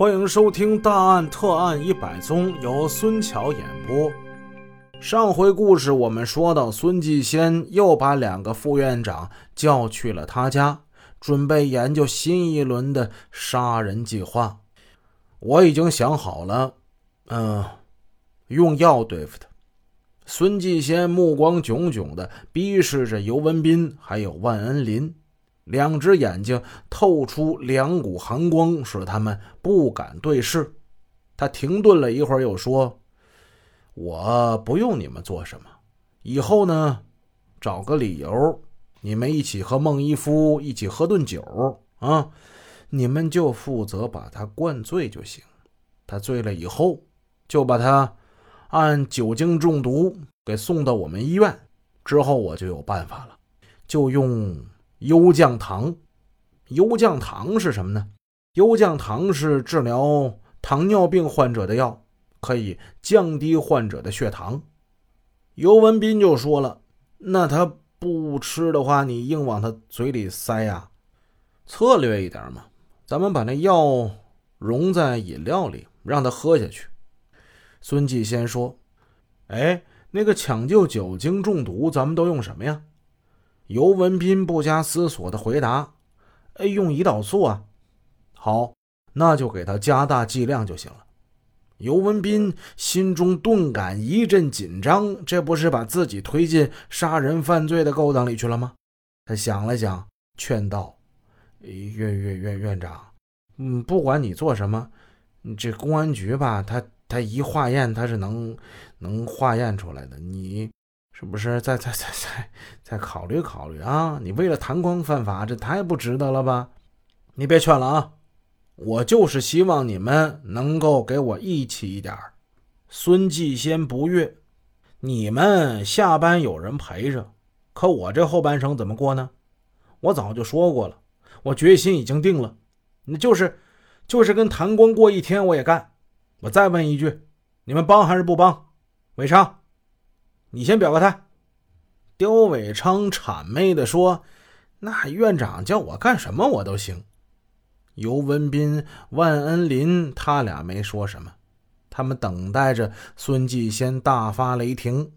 欢迎收听《大案特案一百宗》，由孙桥演播。上回故事我们说到，孙继先又把两个副院长叫去了他家，准备研究新一轮的杀人计划。我已经想好了，嗯，用药对付他。孙继先目光炯炯地逼视着尤文斌，还有万恩林，两只眼睛透出两股寒光，使他们不敢对视。他停顿了一会儿，又说：“我不用你们做什么，以后呢，找个理由，你们一起和孟一夫一起喝顿酒啊。”你们就负责把他灌醉就行，他醉了以后，就把他按酒精中毒给送到我们医院。之后我就有办法了，就用优降糖。优降糖是什么呢？优降糖是治疗糖尿病患者的药，可以降低患者的血糖。尤文斌就说了：“那他不吃的话，你硬往他嘴里塞呀？策略一点嘛。”咱们把那药溶在饮料里，让他喝下去。孙继先说：“哎，那个抢救酒精中毒，咱们都用什么呀？”尤文斌不加思索的回答：“哎，用胰岛素啊。”好，那就给他加大剂量就行了。尤文斌心中顿感一阵紧张，这不是把自己推进杀人犯罪的勾当里去了吗？他想了想，劝道。院院院院长，嗯，不管你做什么，这公安局吧，他他一化验，他是能能化验出来的。你是不是再再再再再考虑考虑啊？你为了弹光犯法，这太不值得了吧？你别劝了啊！我就是希望你们能够给我义气一点孙继先不悦，你们下班有人陪着，可我这后半生怎么过呢？我早就说过了。我决心已经定了，那就是，就是跟谭光过一天我也干。我再问一句，你们帮还是不帮？伟昌，你先表个态。刁伟昌谄媚地说：“那院长叫我干什么我都行。”尤文斌、万恩林他俩没说什么，他们等待着孙继先大发雷霆。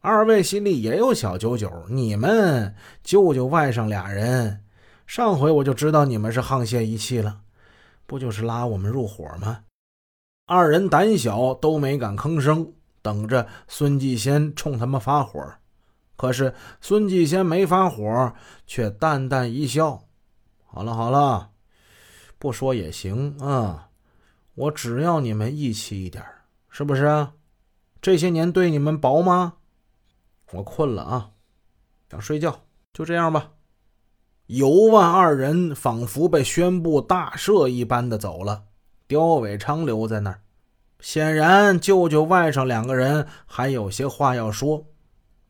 二位心里也有小九九，你们救救外甥俩人。上回我就知道你们是沆瀣一气了，不就是拉我们入伙吗？二人胆小，都没敢吭声，等着孙继先冲他们发火。可是孙继先没发火，却淡淡一笑：“好了好了，不说也行啊，我只要你们义气一点，是不是？这些年对你们薄吗？我困了啊，想睡觉，就这样吧。”尤万二人仿佛被宣布大赦一般的走了，刁伟昌留在那儿。显然，舅舅外甥两个人还有些话要说。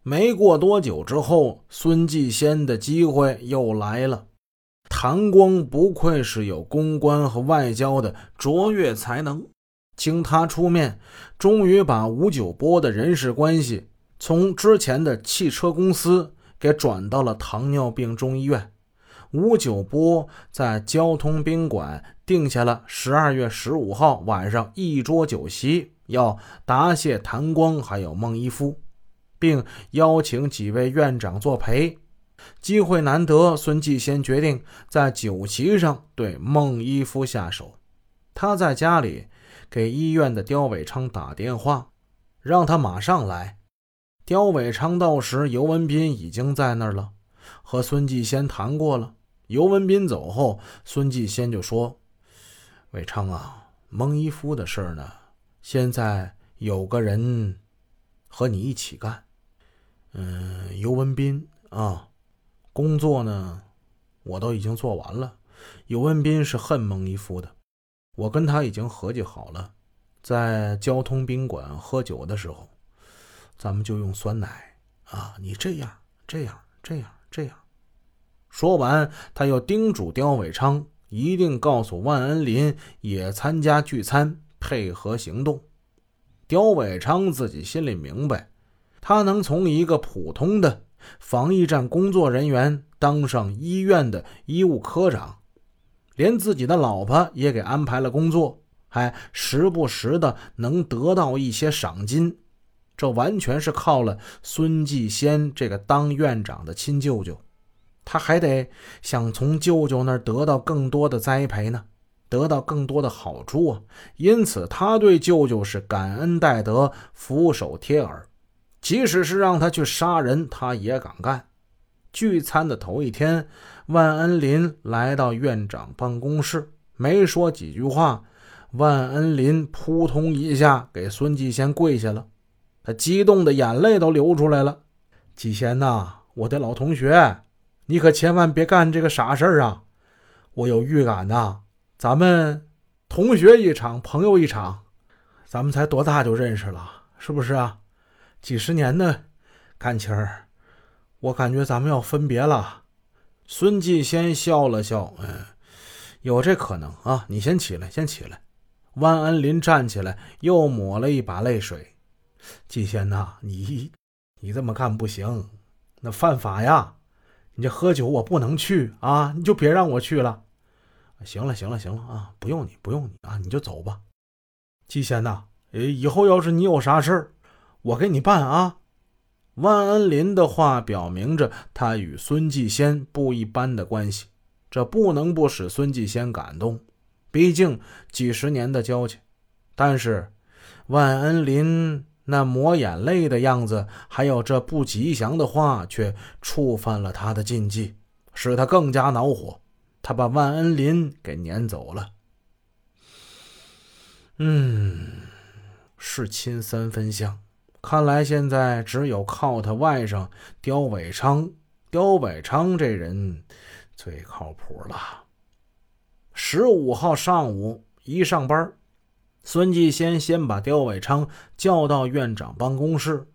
没过多久之后，孙继先的机会又来了。谭光不愧是有公关和外交的卓越才能，经他出面，终于把吴九波的人事关系从之前的汽车公司给转到了糖尿病中医院。吴九波在交通宾馆定下了十二月十五号晚上一桌酒席，要答谢谭光还有孟一夫，并邀请几位院长作陪。机会难得，孙继先决定在酒席上对孟一夫下手。他在家里给医院的刁伟昌打电话，让他马上来。刁伟昌到时，尤文斌已经在那儿了，和孙继先谈过了。尤文斌走后，孙继先就说：“伟昌啊，孟一夫的事儿呢，现在有个人和你一起干。嗯，尤文斌啊，工作呢，我都已经做完了。尤文斌是恨孟一夫的，我跟他已经合计好了，在交通宾馆喝酒的时候，咱们就用酸奶啊，你这样，这样，这样，这样。”说完，他又叮嘱刁伟昌一定告诉万恩林也参加聚餐，配合行动。刁伟昌自己心里明白，他能从一个普通的防疫站工作人员当上医院的医务科长，连自己的老婆也给安排了工作，还时不时的能得到一些赏金。这完全是靠了孙继先这个当院长的亲舅舅，他还得想从舅舅那儿得到更多的栽培呢，得到更多的好处啊。因此，他对舅舅是感恩戴德、俯首帖耳，即使是让他去杀人，他也敢干。聚餐的头一天，万恩林来到院长办公室，没说几句话，万恩林扑通一下给孙继先跪下了。他激动的眼泪都流出来了。季贤呐，我的老同学，你可千万别干这个傻事儿啊！我有预感呐，咱们同学一场，朋友一场，咱们才多大就认识了，是不是啊？几十年的感情儿，我感觉咱们要分别了。孙继先笑了笑，嗯，有这可能啊。你先起来，先起来。万恩林站起来，又抹了一把泪水。季贤呐，你你这么干不行，那犯法呀！你这喝酒我不能去啊，你就别让我去了。行了行了行了啊，不用你不用你啊，你就走吧。季仙呐，以后要是你有啥事儿，我给你办啊。万恩林的话表明着他与孙继先不一般的关系，这不能不使孙继先感动，毕竟几十年的交情。但是万恩林。那抹眼泪的样子，还有这不吉祥的话，却触犯了他的禁忌，使他更加恼火。他把万恩林给撵走了。嗯，是亲三分像，看来现在只有靠他外甥刁伟昌。刁伟昌这人最靠谱了。十五号上午一上班。孙继先先把刁伟昌叫到院长办公室。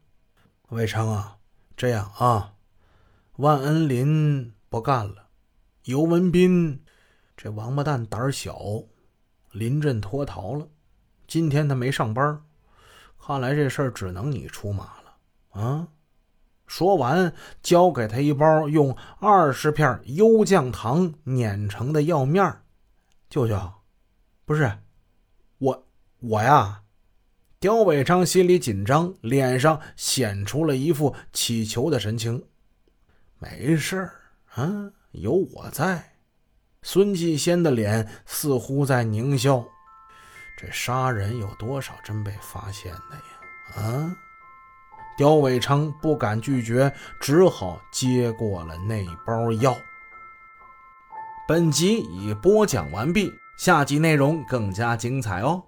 伟昌啊，这样啊，万恩林不干了，尤文斌这王八蛋胆小，临阵脱逃了。今天他没上班，看来这事儿只能你出马了啊！说完，交给他一包用二十片优降糖碾成的药面舅舅，不是。我呀，刁伟昌心里紧张，脸上显出了一副乞求的神情。没事儿啊，有我在。孙继先的脸似乎在狞笑。这杀人有多少真被发现的呀？啊！刁伟昌不敢拒绝，只好接过了那包药。本集已播讲完毕，下集内容更加精彩哦。